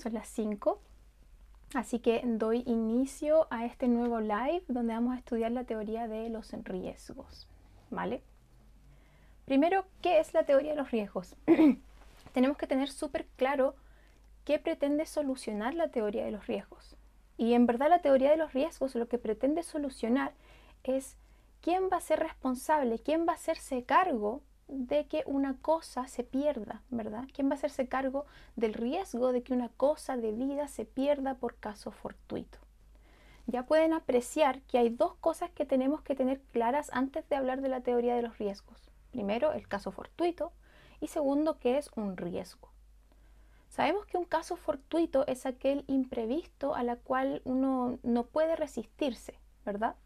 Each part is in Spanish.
son las 5. Así que doy inicio a este nuevo live donde vamos a estudiar la teoría de los riesgos. ¿Vale? Primero, ¿qué es la teoría de los riesgos? Tenemos que tener súper claro qué pretende solucionar la teoría de los riesgos. Y en verdad la teoría de los riesgos lo que pretende solucionar es quién va a ser responsable, quién va a hacerse cargo de que una cosa se pierda, ¿verdad? ¿Quién va a hacerse cargo del riesgo de que una cosa de vida se pierda por caso fortuito? Ya pueden apreciar que hay dos cosas que tenemos que tener claras antes de hablar de la teoría de los riesgos. Primero, el caso fortuito y segundo, que es un riesgo. Sabemos que un caso fortuito es aquel imprevisto a la cual uno no puede resistirse, ¿verdad?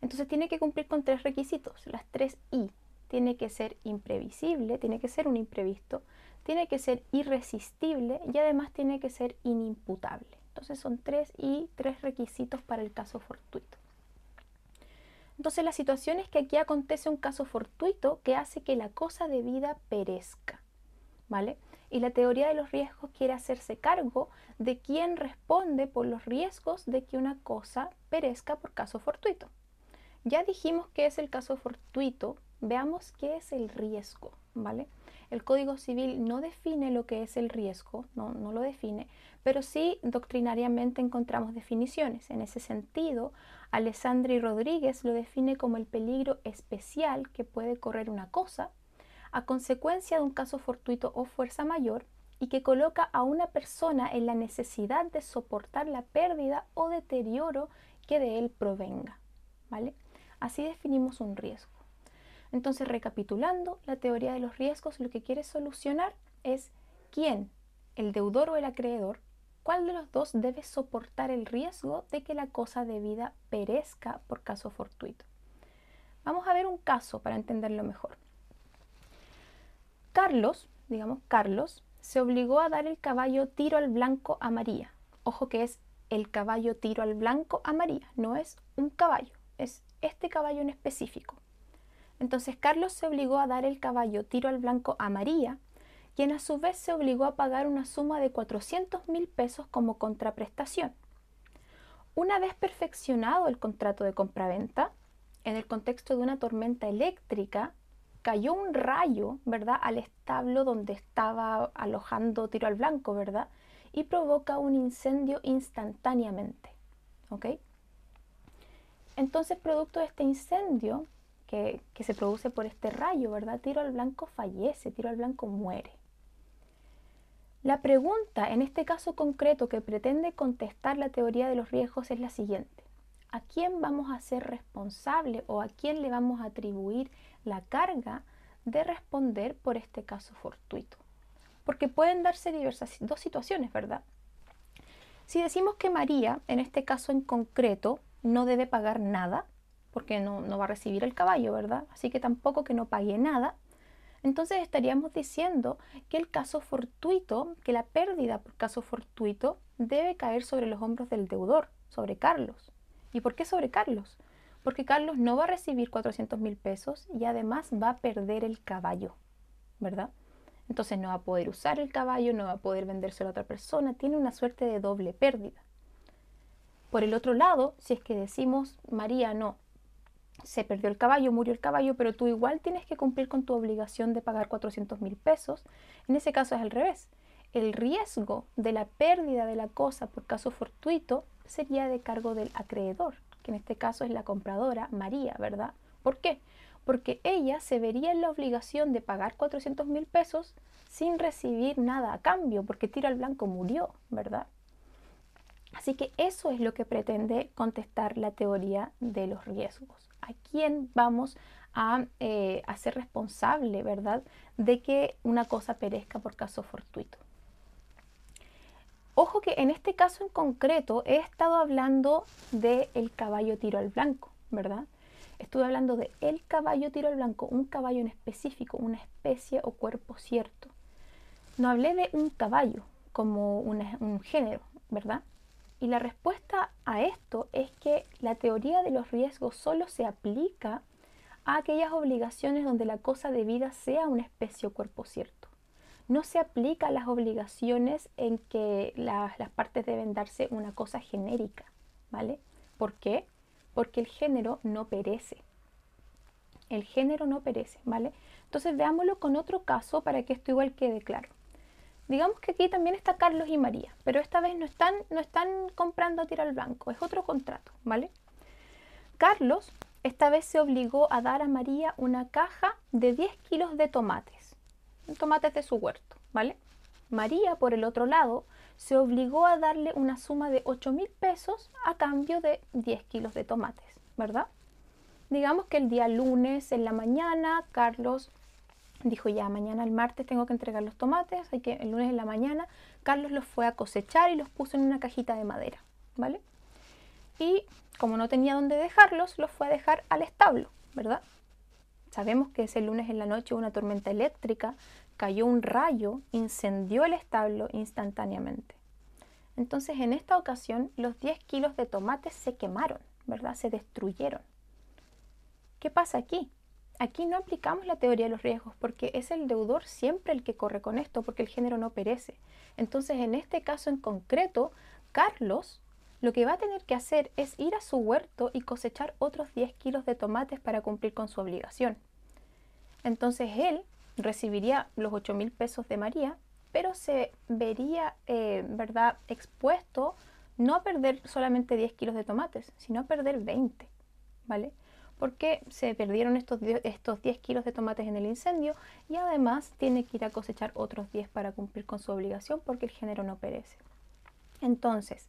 Entonces tiene que cumplir con tres requisitos, las tres I, tiene que ser imprevisible, tiene que ser un imprevisto, tiene que ser irresistible y además tiene que ser inimputable. Entonces son tres y tres requisitos para el caso fortuito. Entonces la situación es que aquí acontece un caso fortuito que hace que la cosa de vida perezca, ¿vale? Y la teoría de los riesgos quiere hacerse cargo de quién responde por los riesgos de que una cosa perezca por caso fortuito. Ya dijimos que es el caso fortuito Veamos qué es el riesgo, ¿vale? El Código Civil no define lo que es el riesgo, no, lo define, pero sí doctrinariamente encontramos definiciones. En ese sentido, Alessandri Rodríguez lo define como el peligro especial que puede correr una cosa a consecuencia de un caso fortuito o fuerza mayor y que coloca a una persona en la necesidad de soportar la pérdida o deterioro que de él provenga. ¿vale? Así definimos un riesgo. Entonces, recapitulando, la teoría de los riesgos lo que quiere solucionar es quién, el deudor o el acreedor, cuál de los dos debe soportar el riesgo de que la cosa debida perezca por caso fortuito. Vamos a ver un caso para entenderlo mejor. Carlos, digamos Carlos, se obligó a dar el caballo tiro al blanco a María. Ojo que es el caballo tiro al blanco a María, no es un caballo, es este caballo en específico. Entonces Carlos se obligó a dar el caballo tiro al blanco a María, quien a su vez se obligó a pagar una suma de 400 mil pesos como contraprestación. Una vez perfeccionado el contrato de compraventa, en el contexto de una tormenta eléctrica, cayó un rayo, ¿verdad?, al establo donde estaba alojando tiro al blanco, ¿verdad? Y provoca un incendio instantáneamente, ¿ok? Entonces, producto de este incendio, que, se produce por este rayo, ¿verdad? Tiro al blanco fallece, tiro al blanco muere. La pregunta en este caso concreto que pretende contestar la teoría de los riesgos es la siguiente. ¿A quién vamos a ser responsable o a quién le vamos a atribuir la carga de responder por este caso fortuito? Porque pueden darse diversas dos situaciones, ¿verdad? Si decimos que María, en este caso en concreto, no debe pagar nada, porque no, va a recibir el caballo, ¿verdad? Así que tampoco que no pague nada. Entonces estaríamos diciendo que el caso fortuito, que la pérdida por caso fortuito debe caer sobre los hombros del deudor, sobre Carlos. ¿Y por qué sobre Carlos? Porque Carlos no va a recibir 400 mil pesos y además va a perder el caballo, ¿verdad? Entonces no va a poder usar el caballo, no va a poder vendérselo a otra persona, tiene una suerte de doble pérdida. Por el otro lado, si es que decimos, María, no, se perdió el caballo, murió el caballo, pero tú igual tienes que cumplir con tu obligación de pagar 400 mil pesos. En ese caso es al revés. El riesgo de la pérdida de la cosa por caso fortuito sería de cargo del acreedor, que en este caso es la compradora María, ¿verdad? ¿Por qué? Porque ella se vería en la obligación de pagar 400 mil pesos sin recibir nada a cambio, porque Tiro al Blanco murió, ¿verdad? Así que eso es lo que pretende contestar la teoría de los riesgos a quién vamos a eh, hacer responsable, ¿verdad?, de que una cosa perezca por caso fortuito. Ojo que en este caso en concreto he estado hablando del el caballo tiro al blanco, ¿verdad? Estuve hablando de el caballo tiro al blanco, un caballo en específico, una especie o cuerpo cierto. No hablé de un caballo como un género, ¿verdad? Y la respuesta a esto es que la teoría de los riesgos solo se aplica a aquellas obligaciones donde la cosa debida sea una especie o cuerpo cierto. no se aplica a las obligaciones en que las partes deben darse una cosa genérica, ¿vale? ¿Por qué? Porque el género no perece. El género no perece, ¿vale? Entonces veámoslo con otro caso para que esto igual quede claro. Digamos que aquí también está Carlos y María, pero esta vez no están, no están comprando a tirar al blanco, es otro contrato, ¿vale? Carlos esta vez se obligó a dar a María una caja de 10 kilos de tomates, tomates de su huerto, ¿vale? María, por el otro lado, se obligó a darle una suma de 8 mil pesos a cambio de 10 kilos de tomates, ¿verdad? Digamos que el día lunes en la mañana, Carlos dijo ya, mañana el martes tengo que entregar los tomates, así que el lunes en la mañana Carlos los fue a cosechar y los puso en una cajita de madera, ¿vale? Y como no tenía dónde dejarlos, los fue a dejar al establo, ¿verdad? Sabemos que ese lunes en la noche hubo una tormenta eléctrica, cayó un rayo, incendió el establo instantáneamente. Entonces en esta ocasión los 10 kilos de tomates se quemaron, ¿verdad? Se destruyeron. ¿Qué pasa aquí? Aquí no aplicamos la teoría de los riesgos porque es el deudor siempre el que corre con esto porque el género no perece. Entonces, en este caso en concreto, Carlos lo que va a tener que hacer es ir a su huerto y cosechar otros 10 kilos de tomates para cumplir con su obligación. Entonces él recibiría los 8 mil pesos de María, pero se vería, eh, ¿verdad?, expuesto no a perder solamente 10 kilos de tomates, sino a perder 20, ¿vale? Porque se perdieron estos 10, estos 10 kilos de tomates en el incendio y además tiene que ir a cosechar otros 10 para cumplir con su obligación porque el género no perece. Entonces,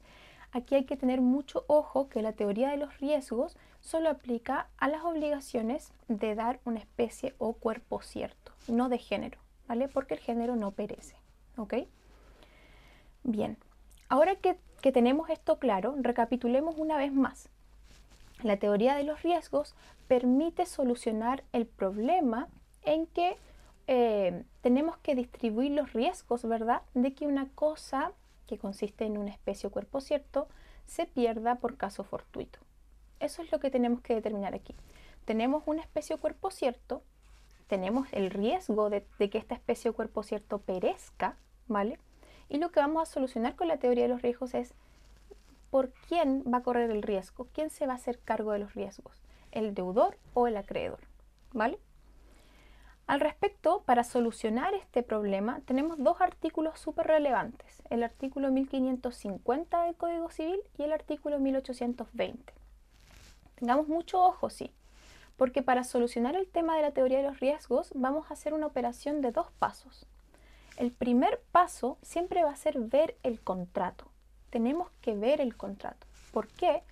aquí hay que tener mucho ojo que la teoría de los riesgos solo aplica a las obligaciones de dar una especie o cuerpo cierto, no de género, ¿vale? Porque el género no perece, ¿ok? Bien, ahora que, que tenemos esto claro, recapitulemos una vez más. La teoría de los riesgos permite solucionar el problema en que eh, tenemos que distribuir los riesgos, ¿verdad? De que una cosa que consiste en una especie o cuerpo cierto se pierda por caso fortuito. Eso es lo que tenemos que determinar aquí. Tenemos una especie o cuerpo cierto, tenemos el riesgo de, de que esta especie o cuerpo cierto perezca, ¿vale? Y lo que vamos a solucionar con la teoría de los riesgos es por quién va a correr el riesgo, quién se va a hacer cargo de los riesgos, el deudor o el acreedor. ¿Vale? Al respecto, para solucionar este problema, tenemos dos artículos súper relevantes, el artículo 1550 del Código Civil y el artículo 1820. Tengamos mucho ojo, sí, porque para solucionar el tema de la teoría de los riesgos vamos a hacer una operación de dos pasos. El primer paso siempre va a ser ver el contrato tenemos que ver el contrato. ¿Por qué?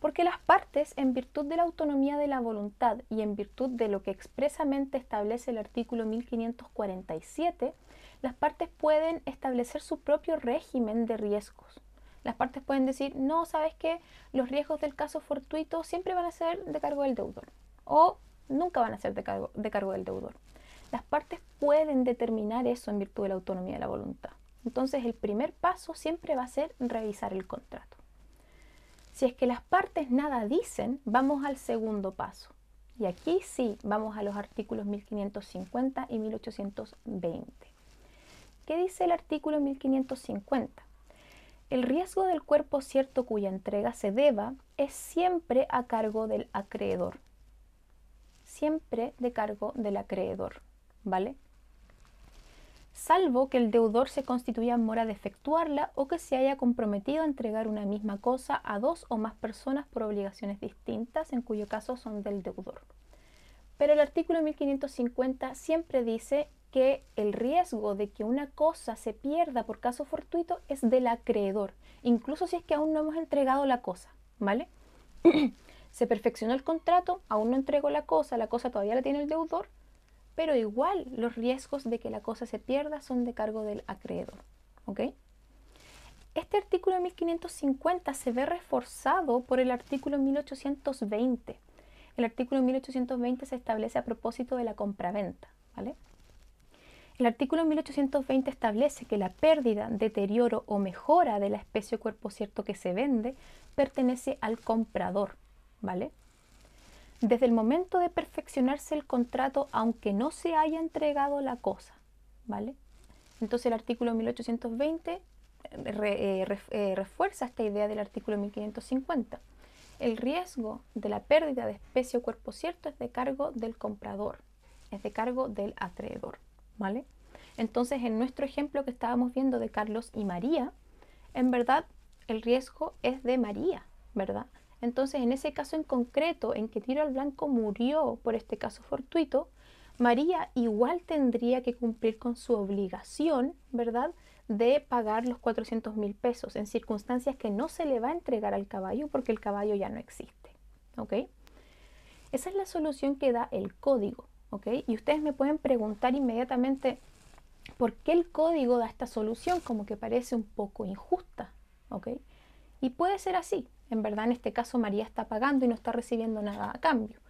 Porque las partes, en virtud de la autonomía de la voluntad y en virtud de lo que expresamente establece el artículo 1547, las partes pueden establecer su propio régimen de riesgos. Las partes pueden decir, no, sabes que los riesgos del caso fortuito siempre van a ser de cargo del deudor o nunca van a ser de cargo, de cargo del deudor. Las partes pueden determinar eso en virtud de la autonomía de la voluntad. Entonces el primer paso siempre va a ser revisar el contrato. Si es que las partes nada dicen, vamos al segundo paso. Y aquí sí vamos a los artículos 1550 y 1820. ¿Qué dice el artículo 1550? El riesgo del cuerpo cierto cuya entrega se deba es siempre a cargo del acreedor. Siempre de cargo del acreedor, ¿vale? Salvo que el deudor se constituya en mora de efectuarla o que se haya comprometido a entregar una misma cosa a dos o más personas por obligaciones distintas, en cuyo caso son del deudor. Pero el artículo 1550 siempre dice que el riesgo de que una cosa se pierda por caso fortuito es del acreedor, incluso si es que aún no hemos entregado la cosa, ¿vale? se perfeccionó el contrato, aún no entregó la cosa, la cosa todavía la tiene el deudor, pero igual los riesgos de que la cosa se pierda son de cargo del acreedor. Este artículo 1550 se ve reforzado por el artículo 1820. El artículo 1820 se establece a propósito de la compraventa. ¿vale? El artículo 1820 establece que la pérdida, deterioro o mejora de la especie o cuerpo cierto que se vende pertenece al comprador. ¿vale? Desde el momento de perfeccionarse el contrato, aunque no se haya entregado la cosa, ¿vale? Entonces el artículo 1820 eh, eh, eh, refuerza esta idea del artículo 1550. El riesgo de la pérdida de especie o cuerpo cierto es de cargo del comprador, es de cargo del acreedor, ¿vale? Entonces, en nuestro ejemplo que estábamos viendo de Carlos y María, en verdad el riesgo es de María, ¿verdad? Entonces, en ese caso en concreto, en que Tiro al Blanco murió por este caso fortuito, María igual tendría que cumplir con su obligación, ¿verdad?, de pagar los 400 mil pesos en circunstancias que no se le va a entregar al caballo porque el caballo ya no existe. ¿Ok? Esa es la solución que da el código. ¿Ok? Y ustedes me pueden preguntar inmediatamente por qué el código da esta solución como que parece un poco injusta. ¿Ok? Y puede ser así. En verdad, en este caso, María está pagando y no está recibiendo nada a cambio.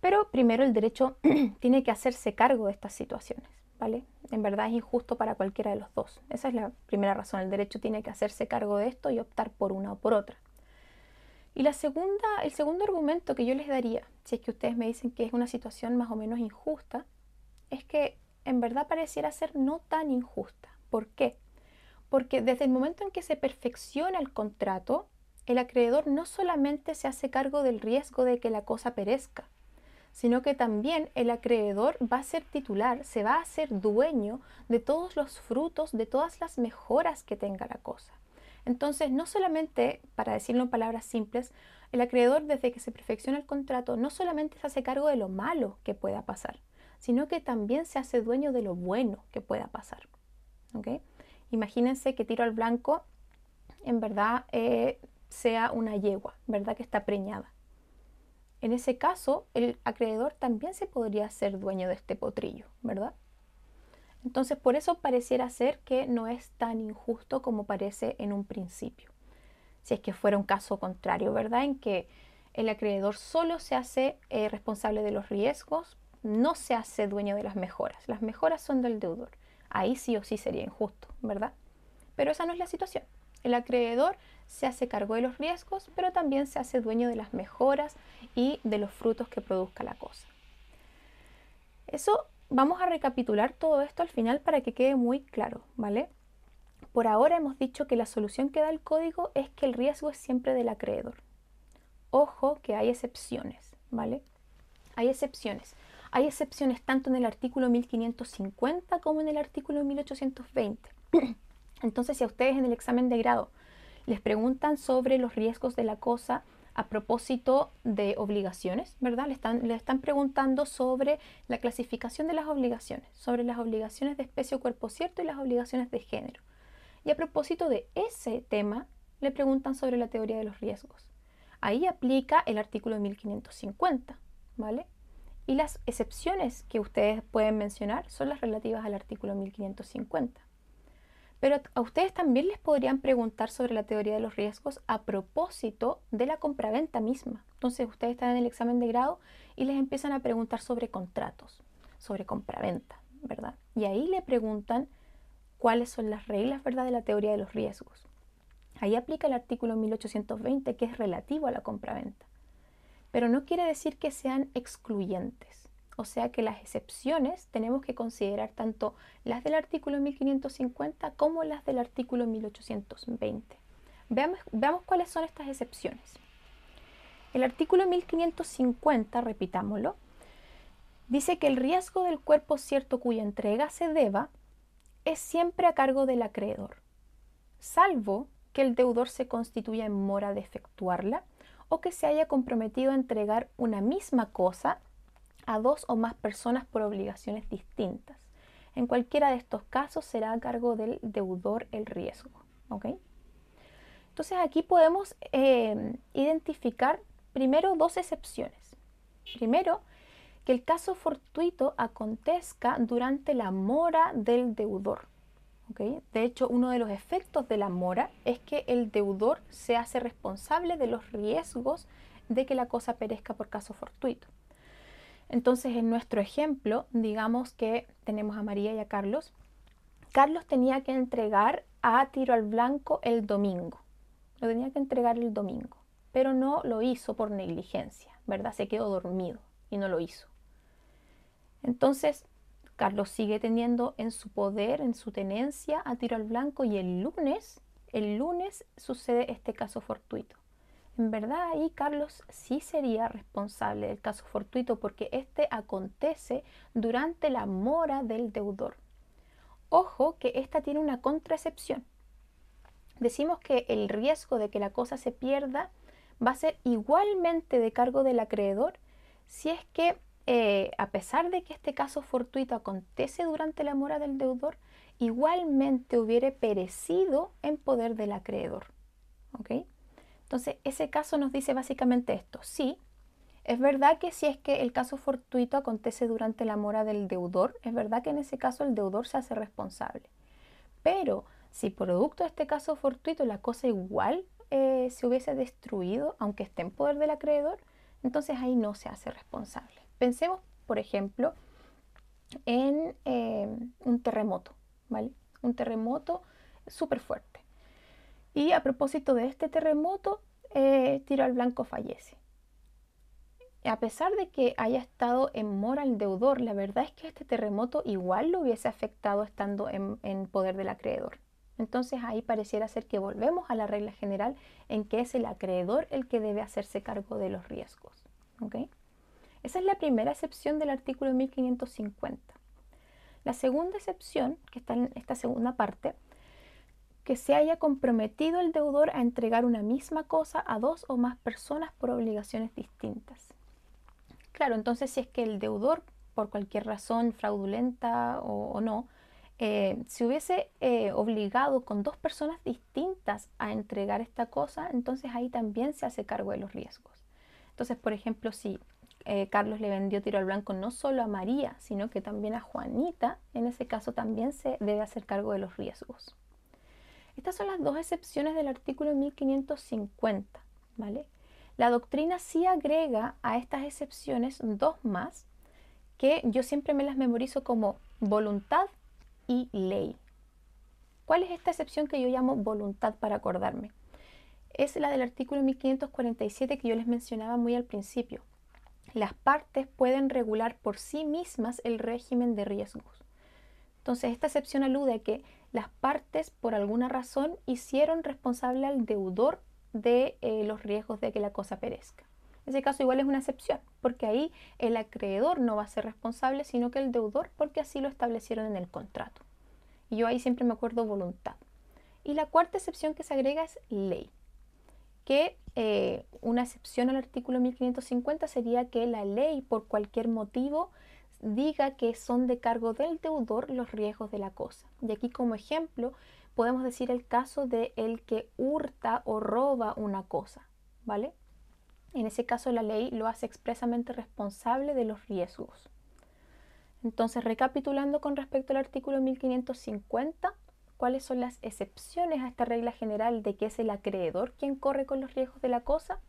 Pero primero el derecho tiene que hacerse cargo de estas situaciones, ¿vale? En verdad es injusto para cualquiera de los dos. Esa es la primera razón. El derecho tiene que hacerse cargo de esto y optar por una o por otra. Y la segunda, el segundo argumento que yo les daría, si es que ustedes me dicen que es una situación más o menos injusta, es que en verdad pareciera ser no tan injusta. ¿Por qué? Porque desde el momento en que se perfecciona el contrato, el acreedor no solamente se hace cargo del riesgo de que la cosa perezca, sino que también el acreedor va a ser titular, se va a ser dueño de todos los frutos, de todas las mejoras que tenga la cosa. Entonces, no solamente, para decirlo en palabras simples, el acreedor desde que se perfecciona el contrato no solamente se hace cargo de lo malo que pueda pasar, sino que también se hace dueño de lo bueno que pueda pasar. Imagínense que tiro al blanco en verdad eh, sea una yegua, ¿verdad? Que está preñada. En ese caso, el acreedor también se podría ser dueño de este potrillo, ¿verdad? Entonces, por eso pareciera ser que no es tan injusto como parece en un principio. Si es que fuera un caso contrario, ¿verdad? En que el acreedor solo se hace eh, responsable de los riesgos, no se hace dueño de las mejoras. Las mejoras son del deudor. Ahí sí o sí sería injusto, ¿verdad? Pero esa no es la situación. El acreedor se hace cargo de los riesgos, pero también se hace dueño de las mejoras y de los frutos que produzca la cosa. Eso vamos a recapitular todo esto al final para que quede muy claro, ¿vale? Por ahora hemos dicho que la solución que da el código es que el riesgo es siempre del acreedor. Ojo que hay excepciones, ¿vale? Hay excepciones. Hay excepciones tanto en el artículo 1550 como en el artículo 1820. Entonces, si a ustedes en el examen de grado les preguntan sobre los riesgos de la cosa a propósito de obligaciones, ¿verdad? Le están, preguntando sobre la clasificación de las obligaciones, sobre las obligaciones de especie o cuerpo cierto y las obligaciones de género. Y a propósito de ese tema, le preguntan sobre la teoría de los riesgos. Ahí aplica el artículo 1550, ¿vale? Y las excepciones que ustedes pueden mencionar son las relativas al artículo 1550. Pero a ustedes también les podrían preguntar sobre la teoría de los riesgos a propósito de la compraventa misma. Entonces ustedes están en el examen de grado y les empiezan a preguntar sobre contratos, sobre compraventa, ¿verdad? Y ahí le preguntan cuáles son las reglas, ¿verdad?, de la teoría de los riesgos. Ahí aplica el artículo 1820 que es relativo a la compraventa. Pero no quiere decir que sean excluyentes. O sea que las excepciones tenemos que considerar tanto las del artículo 1550 como las del artículo 1820. Veamos, veamos cuáles son estas excepciones. El artículo 1550, repitámoslo, dice que el riesgo del cuerpo cierto cuya entrega se deba es siempre a cargo del acreedor, salvo que el deudor se constituya en mora de efectuarla o que se haya comprometido a entregar una misma cosa a dos o más personas por obligaciones distintas. En cualquiera de estos casos será a cargo del deudor el riesgo. Entonces aquí podemos eh, identificar primero dos excepciones. Primero, que el caso fortuito acontezca durante la mora del deudor. De hecho, uno de los efectos de la mora es que el deudor se hace responsable de los riesgos de que la cosa perezca por caso fortuito. Entonces, en nuestro ejemplo, digamos que tenemos a María y a Carlos. Carlos tenía que entregar a tiro al blanco el domingo. Lo tenía que entregar el domingo, pero no lo hizo por negligencia, ¿verdad? Se quedó dormido y no lo hizo. Entonces, Carlos sigue teniendo en su poder, en su tenencia a tiro al blanco y el lunes, el lunes sucede este caso fortuito. En verdad ahí Carlos sí sería responsable del caso fortuito porque este acontece durante la mora del deudor. Ojo que esta tiene una contraexcepción. Decimos que el riesgo de que la cosa se pierda va a ser igualmente de cargo del acreedor si es que eh, a pesar de que este caso fortuito acontece durante la mora del deudor, igualmente hubiere perecido en poder del acreedor. ¿Ok? Entonces, ese caso nos dice básicamente esto. Sí, es verdad que si es que el caso fortuito acontece durante la mora del deudor, es verdad que en ese caso el deudor se hace responsable. Pero si producto de este caso fortuito la cosa igual eh, se hubiese destruido, aunque esté en poder del acreedor, entonces ahí no se hace responsable. Pensemos, por ejemplo, en eh, un terremoto, ¿vale? Un terremoto súper fuerte. Y a propósito de este terremoto, eh, Tiro al Blanco fallece. A pesar de que haya estado en mora el deudor, la verdad es que este terremoto igual lo hubiese afectado estando en, poder del acreedor. Entonces ahí pareciera ser que volvemos a la regla general en que es el acreedor el que debe hacerse cargo de los riesgos. Esa es la primera excepción del artículo 1550. La segunda excepción, que está en esta segunda parte, que se haya comprometido el deudor a entregar una misma cosa a dos o más personas por obligaciones distintas. Claro, entonces si es que el deudor, por cualquier razón fraudulenta o, no, eh, se hubiese eh, obligado con dos personas distintas a entregar esta cosa, entonces ahí también se hace cargo de los riesgos. Entonces, por ejemplo, si eh, Carlos le vendió tiro al blanco no solo a María, sino que también a Juanita, en ese caso también se debe hacer cargo de los riesgos. Estas son las dos excepciones del artículo 1550, ¿vale? La doctrina sí agrega a estas excepciones dos más que yo siempre me las memorizo como voluntad y ley. ¿Cuál es esta excepción que yo llamo voluntad para acordarme? Es la del artículo 1547 que yo les mencionaba muy al principio las partes pueden regular por sí mismas el régimen de riesgos. Entonces, esta excepción alude a que las partes, por alguna razón, hicieron responsable al deudor de eh, los riesgos de que la cosa perezca. Ese caso igual es una excepción, porque ahí el acreedor no va a ser responsable, sino que el deudor, porque así lo establecieron en el contrato. Y yo ahí siempre me acuerdo voluntad. Y la cuarta excepción que se agrega es ley que eh, una excepción al artículo 1550 sería que la ley por cualquier motivo diga que son de cargo del deudor los riesgos de la cosa. Y aquí como ejemplo podemos decir el caso de el que hurta o roba una cosa, ¿vale? En ese caso la ley lo hace expresamente responsable de los riesgos. Entonces, recapitulando con respecto al artículo 1550, cuáles son las excepciones a esta regla general de que es el acreedor quien corre con los riesgos de la cosa.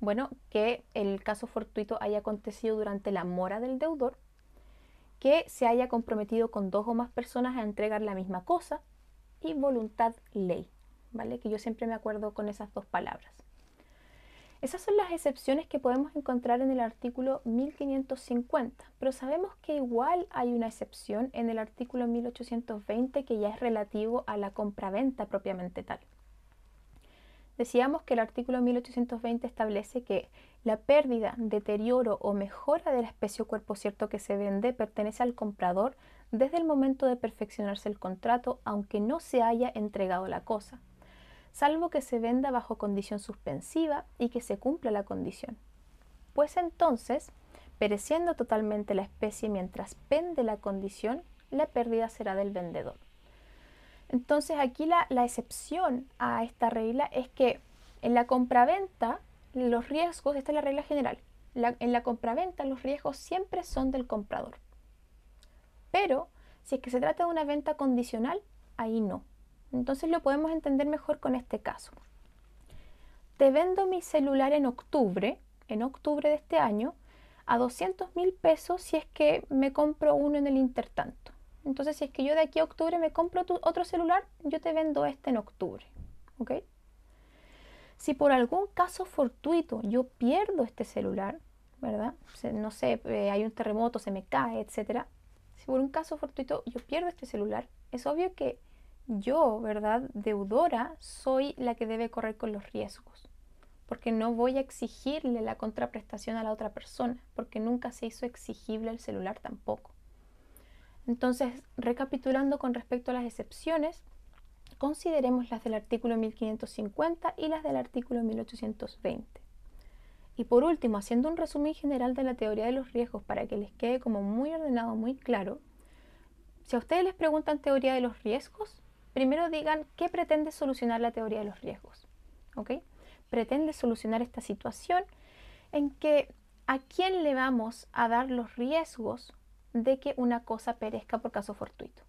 Bueno, que el caso fortuito haya acontecido durante la mora del deudor, que se haya comprometido con dos o más personas a entregar la misma cosa y voluntad ley, ¿vale? Que yo siempre me acuerdo con esas dos palabras. Esas son las excepciones que podemos encontrar en el artículo 1550, pero sabemos que igual hay una excepción en el artículo 1820 que ya es relativo a la compraventa propiamente tal. Decíamos que el artículo 1820 establece que la pérdida, deterioro o mejora de la especie o cuerpo cierto que se vende pertenece al comprador desde el momento de perfeccionarse el contrato, aunque no se haya entregado la cosa salvo que se venda bajo condición suspensiva y que se cumpla la condición. Pues entonces, pereciendo totalmente la especie mientras pende la condición, la pérdida será del vendedor. Entonces aquí la, excepción a esta regla es que en la compraventa los riesgos, esta es la regla general, en la compraventa los riesgos siempre son del comprador. Pero si es que se trata de una venta condicional, ahí no. Entonces lo podemos entender mejor con este caso. Te vendo mi celular en octubre, en octubre de este año, a 200 mil pesos si es que me compro uno en el intertanto. Entonces, si es que yo de aquí a octubre me compro otro celular, yo te vendo este en octubre. ¿Ok? Si por algún caso fortuito yo pierdo este celular, ¿verdad? No sé, eh, hay un terremoto, se me cae, etc. por un caso fortuito yo pierdo este celular, es obvio que yo, ¿verdad? Deudora, soy la que debe correr con los riesgos, porque no voy a exigirle la contraprestación a la otra persona, porque nunca se hizo exigible el celular tampoco. Entonces, recapitulando con respecto a las excepciones, consideremos las del artículo 1550 y las del artículo 1820. Y por último, haciendo un resumen general de la teoría de los riesgos para que les quede como muy ordenado, muy claro, si a ustedes les preguntan teoría de los riesgos, primero digan qué pretende solucionar la teoría de los riesgos. Pretende solucionar esta situación en que a quién le vamos a dar los riesgos de que una cosa perezca por caso fortuito.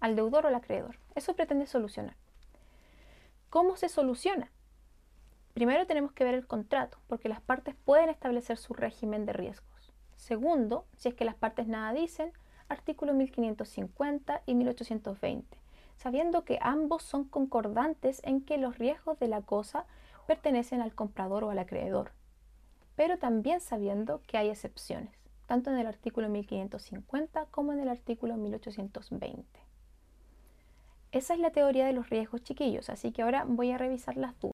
Al deudor o al acreedor. Eso pretende solucionar. ¿Cómo se soluciona? Primero tenemos que ver el contrato, porque las partes pueden establecer su régimen de riesgos. Segundo, si es que las partes nada dicen, artículo 1550 y 1820, sabiendo que ambos son concordantes en que los riesgos de la cosa pertenecen al comprador o al acreedor, pero también sabiendo que hay excepciones, tanto en el artículo 1550 como en el artículo 1820. Esa es la teoría de los riesgos chiquillos, así que ahora voy a revisar las dudas.